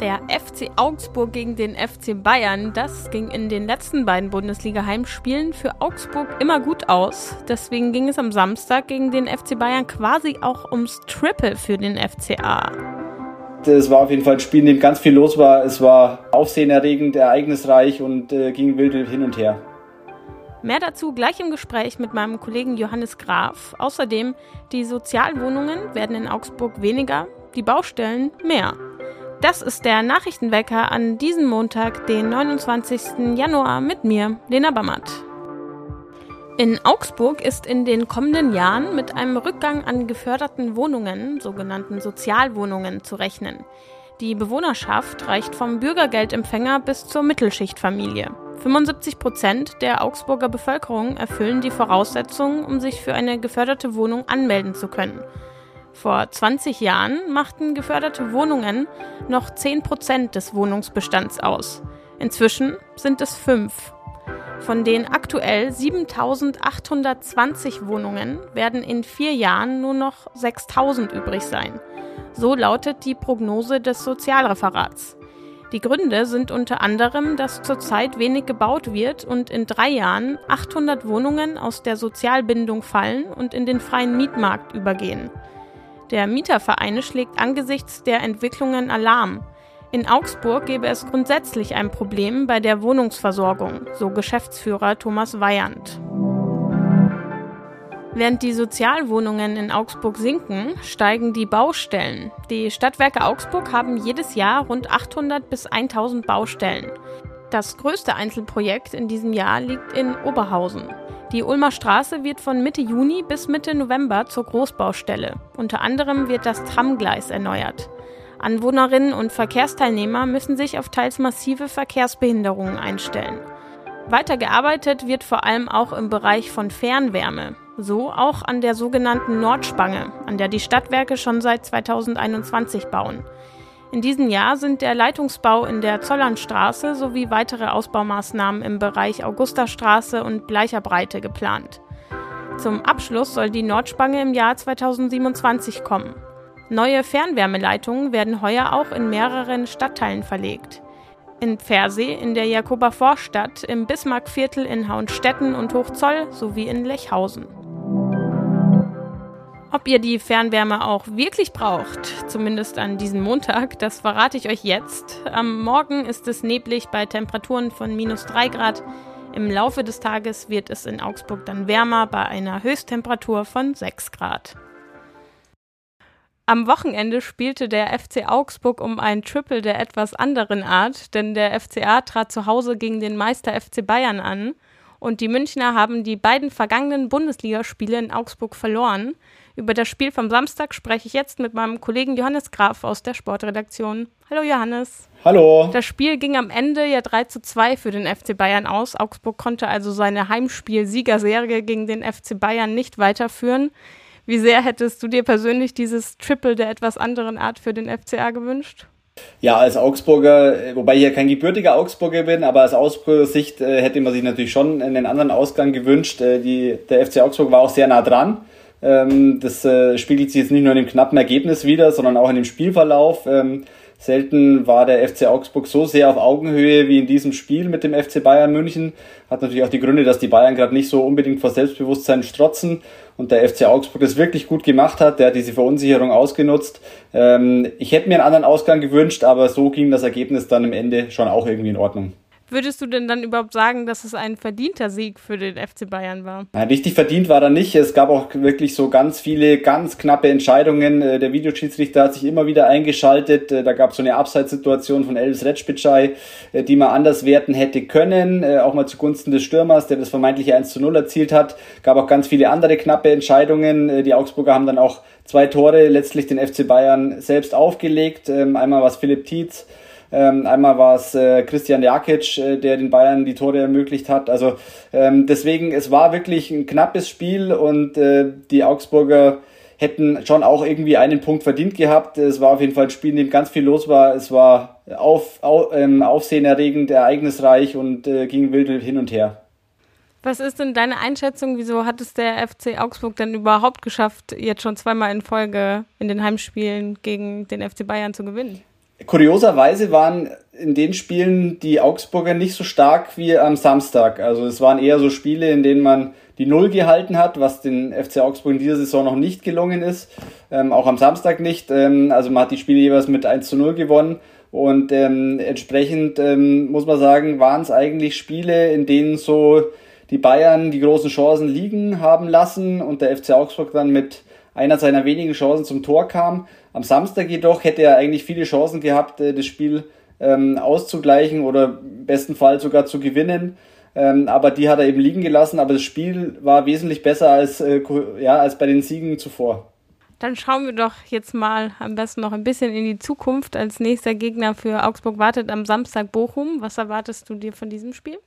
Der FC Augsburg gegen den FC Bayern, das ging in den letzten beiden Bundesliga-Heimspielen für Augsburg immer gut aus. Deswegen ging es am Samstag gegen den FC Bayern quasi auch ums Triple für den FCA. Es war auf jeden Fall ein Spiel, in dem ganz viel los war. Es war aufsehenerregend, ereignisreich und äh, ging wild hin und her. Mehr dazu gleich im Gespräch mit meinem Kollegen Johannes Graf. Außerdem, die Sozialwohnungen werden in Augsburg weniger, die Baustellen mehr. Das ist der Nachrichtenwecker an diesem Montag, den 29. Januar mit mir, Lena Bammert. In Augsburg ist in den kommenden Jahren mit einem Rückgang an geförderten Wohnungen, sogenannten Sozialwohnungen, zu rechnen. Die Bewohnerschaft reicht vom Bürgergeldempfänger bis zur Mittelschichtfamilie. 75 Prozent der Augsburger Bevölkerung erfüllen die Voraussetzungen, um sich für eine geförderte Wohnung anmelden zu können. Vor 20 Jahren machten geförderte Wohnungen noch 10 Prozent des Wohnungsbestands aus. Inzwischen sind es fünf. Von den aktuell 7820 Wohnungen werden in vier Jahren nur noch 6000 übrig sein. So lautet die Prognose des Sozialreferats. Die Gründe sind unter anderem, dass zurzeit wenig gebaut wird und in drei Jahren 800 Wohnungen aus der Sozialbindung fallen und in den freien Mietmarkt übergehen. Der Mietervereine schlägt angesichts der Entwicklungen Alarm. In Augsburg gäbe es grundsätzlich ein Problem bei der Wohnungsversorgung, so Geschäftsführer Thomas Weyand. Während die Sozialwohnungen in Augsburg sinken, steigen die Baustellen. Die Stadtwerke Augsburg haben jedes Jahr rund 800 bis 1000 Baustellen. Das größte Einzelprojekt in diesem Jahr liegt in Oberhausen. Die Ulmer Straße wird von Mitte Juni bis Mitte November zur Großbaustelle. Unter anderem wird das Tramgleis erneuert. Anwohnerinnen und Verkehrsteilnehmer müssen sich auf teils massive Verkehrsbehinderungen einstellen. Weiter gearbeitet wird vor allem auch im Bereich von Fernwärme. So auch an der sogenannten Nordspange, an der die Stadtwerke schon seit 2021 bauen. In diesem Jahr sind der Leitungsbau in der Zollernstraße sowie weitere Ausbaumaßnahmen im Bereich Augustastraße und Bleicherbreite geplant. Zum Abschluss soll die Nordspange im Jahr 2027 kommen. Neue Fernwärmeleitungen werden heuer auch in mehreren Stadtteilen verlegt. In Pfersee, in der Jakober Vorstadt, im Bismarckviertel in Hauenstetten und Hochzoll sowie in Lechhausen. Ob ihr die Fernwärme auch wirklich braucht, zumindest an diesem Montag, das verrate ich euch jetzt. Am Morgen ist es neblig bei Temperaturen von minus 3 Grad. Im Laufe des Tages wird es in Augsburg dann wärmer bei einer Höchsttemperatur von 6 Grad. Am Wochenende spielte der FC Augsburg um ein Triple der etwas anderen Art, denn der FCA trat zu Hause gegen den Meister FC Bayern an und die Münchner haben die beiden vergangenen Bundesligaspiele in Augsburg verloren. Über das Spiel vom Samstag spreche ich jetzt mit meinem Kollegen Johannes Graf aus der Sportredaktion. Hallo Johannes. Hallo. Das Spiel ging am Ende ja 3 zu 2 für den FC Bayern aus. Augsburg konnte also seine Heimspiel-Siegerserie gegen den FC Bayern nicht weiterführen. Wie sehr hättest du dir persönlich dieses Triple der etwas anderen Art für den FCA gewünscht? Ja, als Augsburger, wobei ich ja kein gebürtiger Augsburger bin, aber aus Augsburger Sicht äh, hätte man sich natürlich schon einen anderen Ausgang gewünscht. Äh, die, der FC Augsburg war auch sehr nah dran. Ähm, das äh, spiegelt sich jetzt nicht nur in dem knappen Ergebnis wieder, sondern auch in dem Spielverlauf. Ähm, selten war der FC Augsburg so sehr auf Augenhöhe wie in diesem Spiel mit dem FC Bayern München. Hat natürlich auch die Gründe, dass die Bayern gerade nicht so unbedingt vor Selbstbewusstsein strotzen und der FC Augsburg das wirklich gut gemacht hat. Der hat diese Verunsicherung ausgenutzt. Ähm, ich hätte mir einen anderen Ausgang gewünscht, aber so ging das Ergebnis dann am Ende schon auch irgendwie in Ordnung. Würdest du denn dann überhaupt sagen, dass es ein verdienter Sieg für den FC Bayern war? Ja, richtig verdient war er nicht. Es gab auch wirklich so ganz viele, ganz knappe Entscheidungen. Äh, der Videoschiedsrichter hat sich immer wieder eingeschaltet. Äh, da gab es so eine Abseitssituation von Elvis Retschbitschei, äh, die man anders werten hätte können. Auch mal zugunsten des Stürmers, der das vermeintliche 1 zu 0 erzielt hat. Gab auch ganz viele andere knappe Entscheidungen. Die Augsburger haben dann auch zwei Tore letztlich den FC Bayern selbst aufgelegt. Ähm, einmal was Philipp Tietz ähm, einmal war es äh, Christian Jakic, äh, der den Bayern die Tore ermöglicht hat. Also ähm, deswegen, es war wirklich ein knappes Spiel und äh, die Augsburger hätten schon auch irgendwie einen Punkt verdient gehabt. Es war auf jeden Fall ein Spiel, in dem ganz viel los war. Es war auf, auf, ähm, aufsehenerregend, ereignisreich und äh, ging wild hin und her. Was ist denn deine Einschätzung? Wieso hat es der FC Augsburg denn überhaupt geschafft, jetzt schon zweimal in Folge in den Heimspielen gegen den FC Bayern zu gewinnen? Kurioserweise waren in den Spielen die Augsburger nicht so stark wie am Samstag. Also es waren eher so Spiele, in denen man die Null gehalten hat, was den FC Augsburg in dieser Saison noch nicht gelungen ist. Ähm, auch am Samstag nicht. Ähm, also man hat die Spiele jeweils mit 1 zu 0 gewonnen. Und ähm, entsprechend ähm, muss man sagen, waren es eigentlich Spiele, in denen so die Bayern die großen Chancen liegen haben lassen und der FC Augsburg dann mit einer seiner wenigen Chancen zum Tor kam. Am Samstag jedoch hätte er eigentlich viele Chancen gehabt, äh, das Spiel ähm, auszugleichen oder im besten Fall sogar zu gewinnen. Ähm, aber die hat er eben liegen gelassen. Aber das Spiel war wesentlich besser als, äh, ja, als bei den Siegen zuvor. Dann schauen wir doch jetzt mal am besten noch ein bisschen in die Zukunft. Als nächster Gegner für Augsburg wartet am Samstag Bochum. Was erwartest du dir von diesem Spiel?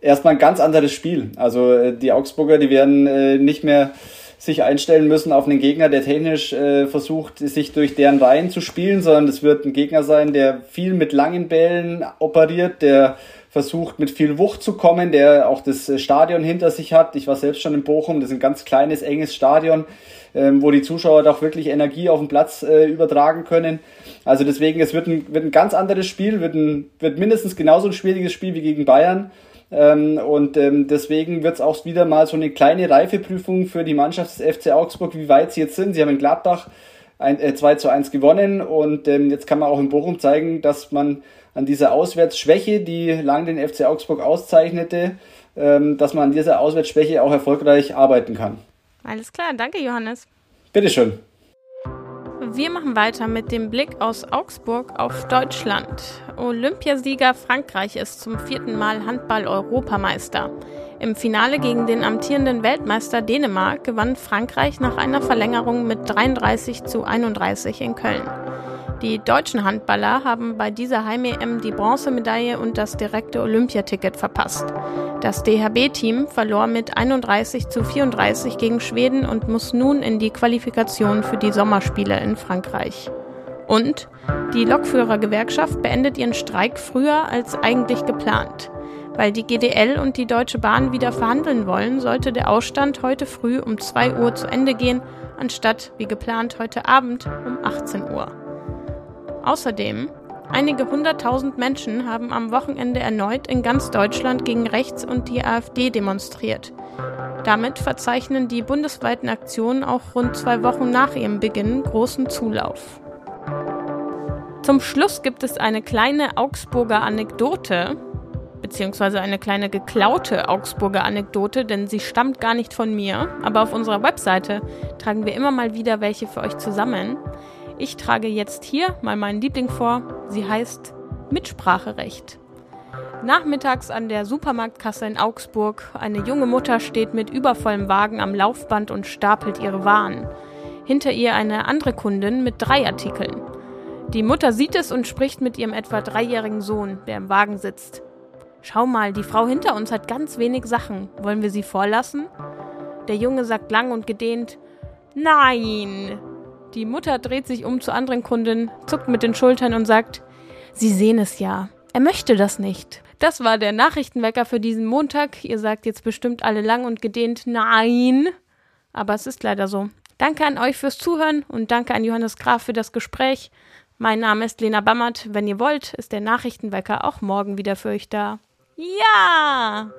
Erstmal ein ganz anderes Spiel. Also äh, die Augsburger, die werden äh, nicht mehr sich einstellen müssen auf einen Gegner, der technisch äh, versucht, sich durch deren Reihen zu spielen, sondern es wird ein Gegner sein, der viel mit langen Bällen operiert, der versucht mit viel Wucht zu kommen, der auch das Stadion hinter sich hat. Ich war selbst schon in Bochum, das ist ein ganz kleines, enges Stadion, ähm, wo die Zuschauer doch wirklich Energie auf den Platz äh, übertragen können. Also deswegen, es wird ein, wird ein ganz anderes Spiel, wird, ein, wird mindestens genauso ein schwieriges Spiel wie gegen Bayern. Ähm, und ähm, deswegen wird es auch wieder mal so eine kleine Reifeprüfung für die Mannschaft des FC Augsburg, wie weit sie jetzt sind. Sie haben in Gladbach ein, äh, 2 zu 1 gewonnen und ähm, jetzt kann man auch in Bochum zeigen, dass man an dieser Auswärtsschwäche, die lang den FC Augsburg auszeichnete, ähm, dass man an dieser Auswärtsschwäche auch erfolgreich arbeiten kann. Alles klar, danke Johannes. Bitteschön. Wir machen weiter mit dem Blick aus Augsburg auf Deutschland. Olympiasieger Frankreich ist zum vierten Mal Handball-Europameister. Im Finale gegen den amtierenden Weltmeister Dänemark gewann Frankreich nach einer Verlängerung mit 33 zu 31 in Köln. Die deutschen Handballer haben bei dieser Heim-EM die Bronzemedaille und das direkte Olympiaticket verpasst. Das DHB-Team verlor mit 31 zu 34 gegen Schweden und muss nun in die Qualifikation für die Sommerspiele in Frankreich. Und die Lokführergewerkschaft beendet ihren Streik früher als eigentlich geplant. Weil die GDL und die Deutsche Bahn wieder verhandeln wollen, sollte der Ausstand heute früh um 2 Uhr zu Ende gehen, anstatt wie geplant heute Abend um 18 Uhr. Außerdem, einige hunderttausend Menschen haben am Wochenende erneut in ganz Deutschland gegen rechts und die AfD demonstriert. Damit verzeichnen die bundesweiten Aktionen auch rund zwei Wochen nach ihrem Beginn großen Zulauf. Zum Schluss gibt es eine kleine Augsburger Anekdote, beziehungsweise eine kleine geklaute Augsburger Anekdote, denn sie stammt gar nicht von mir, aber auf unserer Webseite tragen wir immer mal wieder welche für euch zusammen. Ich trage jetzt hier mal meinen Liebling vor. Sie heißt Mitspracherecht. Nachmittags an der Supermarktkasse in Augsburg. Eine junge Mutter steht mit übervollem Wagen am Laufband und stapelt ihre Waren. Hinter ihr eine andere Kundin mit drei Artikeln. Die Mutter sieht es und spricht mit ihrem etwa dreijährigen Sohn, der im Wagen sitzt. Schau mal, die Frau hinter uns hat ganz wenig Sachen. Wollen wir sie vorlassen? Der Junge sagt lang und gedehnt Nein. Die Mutter dreht sich um zur anderen Kundin, zuckt mit den Schultern und sagt, Sie sehen es ja. Er möchte das nicht. Das war der Nachrichtenwecker für diesen Montag. Ihr sagt jetzt bestimmt alle lang und gedehnt Nein. Aber es ist leider so. Danke an euch fürs Zuhören und danke an Johannes Graf für das Gespräch. Mein Name ist Lena Bammert. Wenn ihr wollt, ist der Nachrichtenwecker auch morgen wieder für euch da. Ja!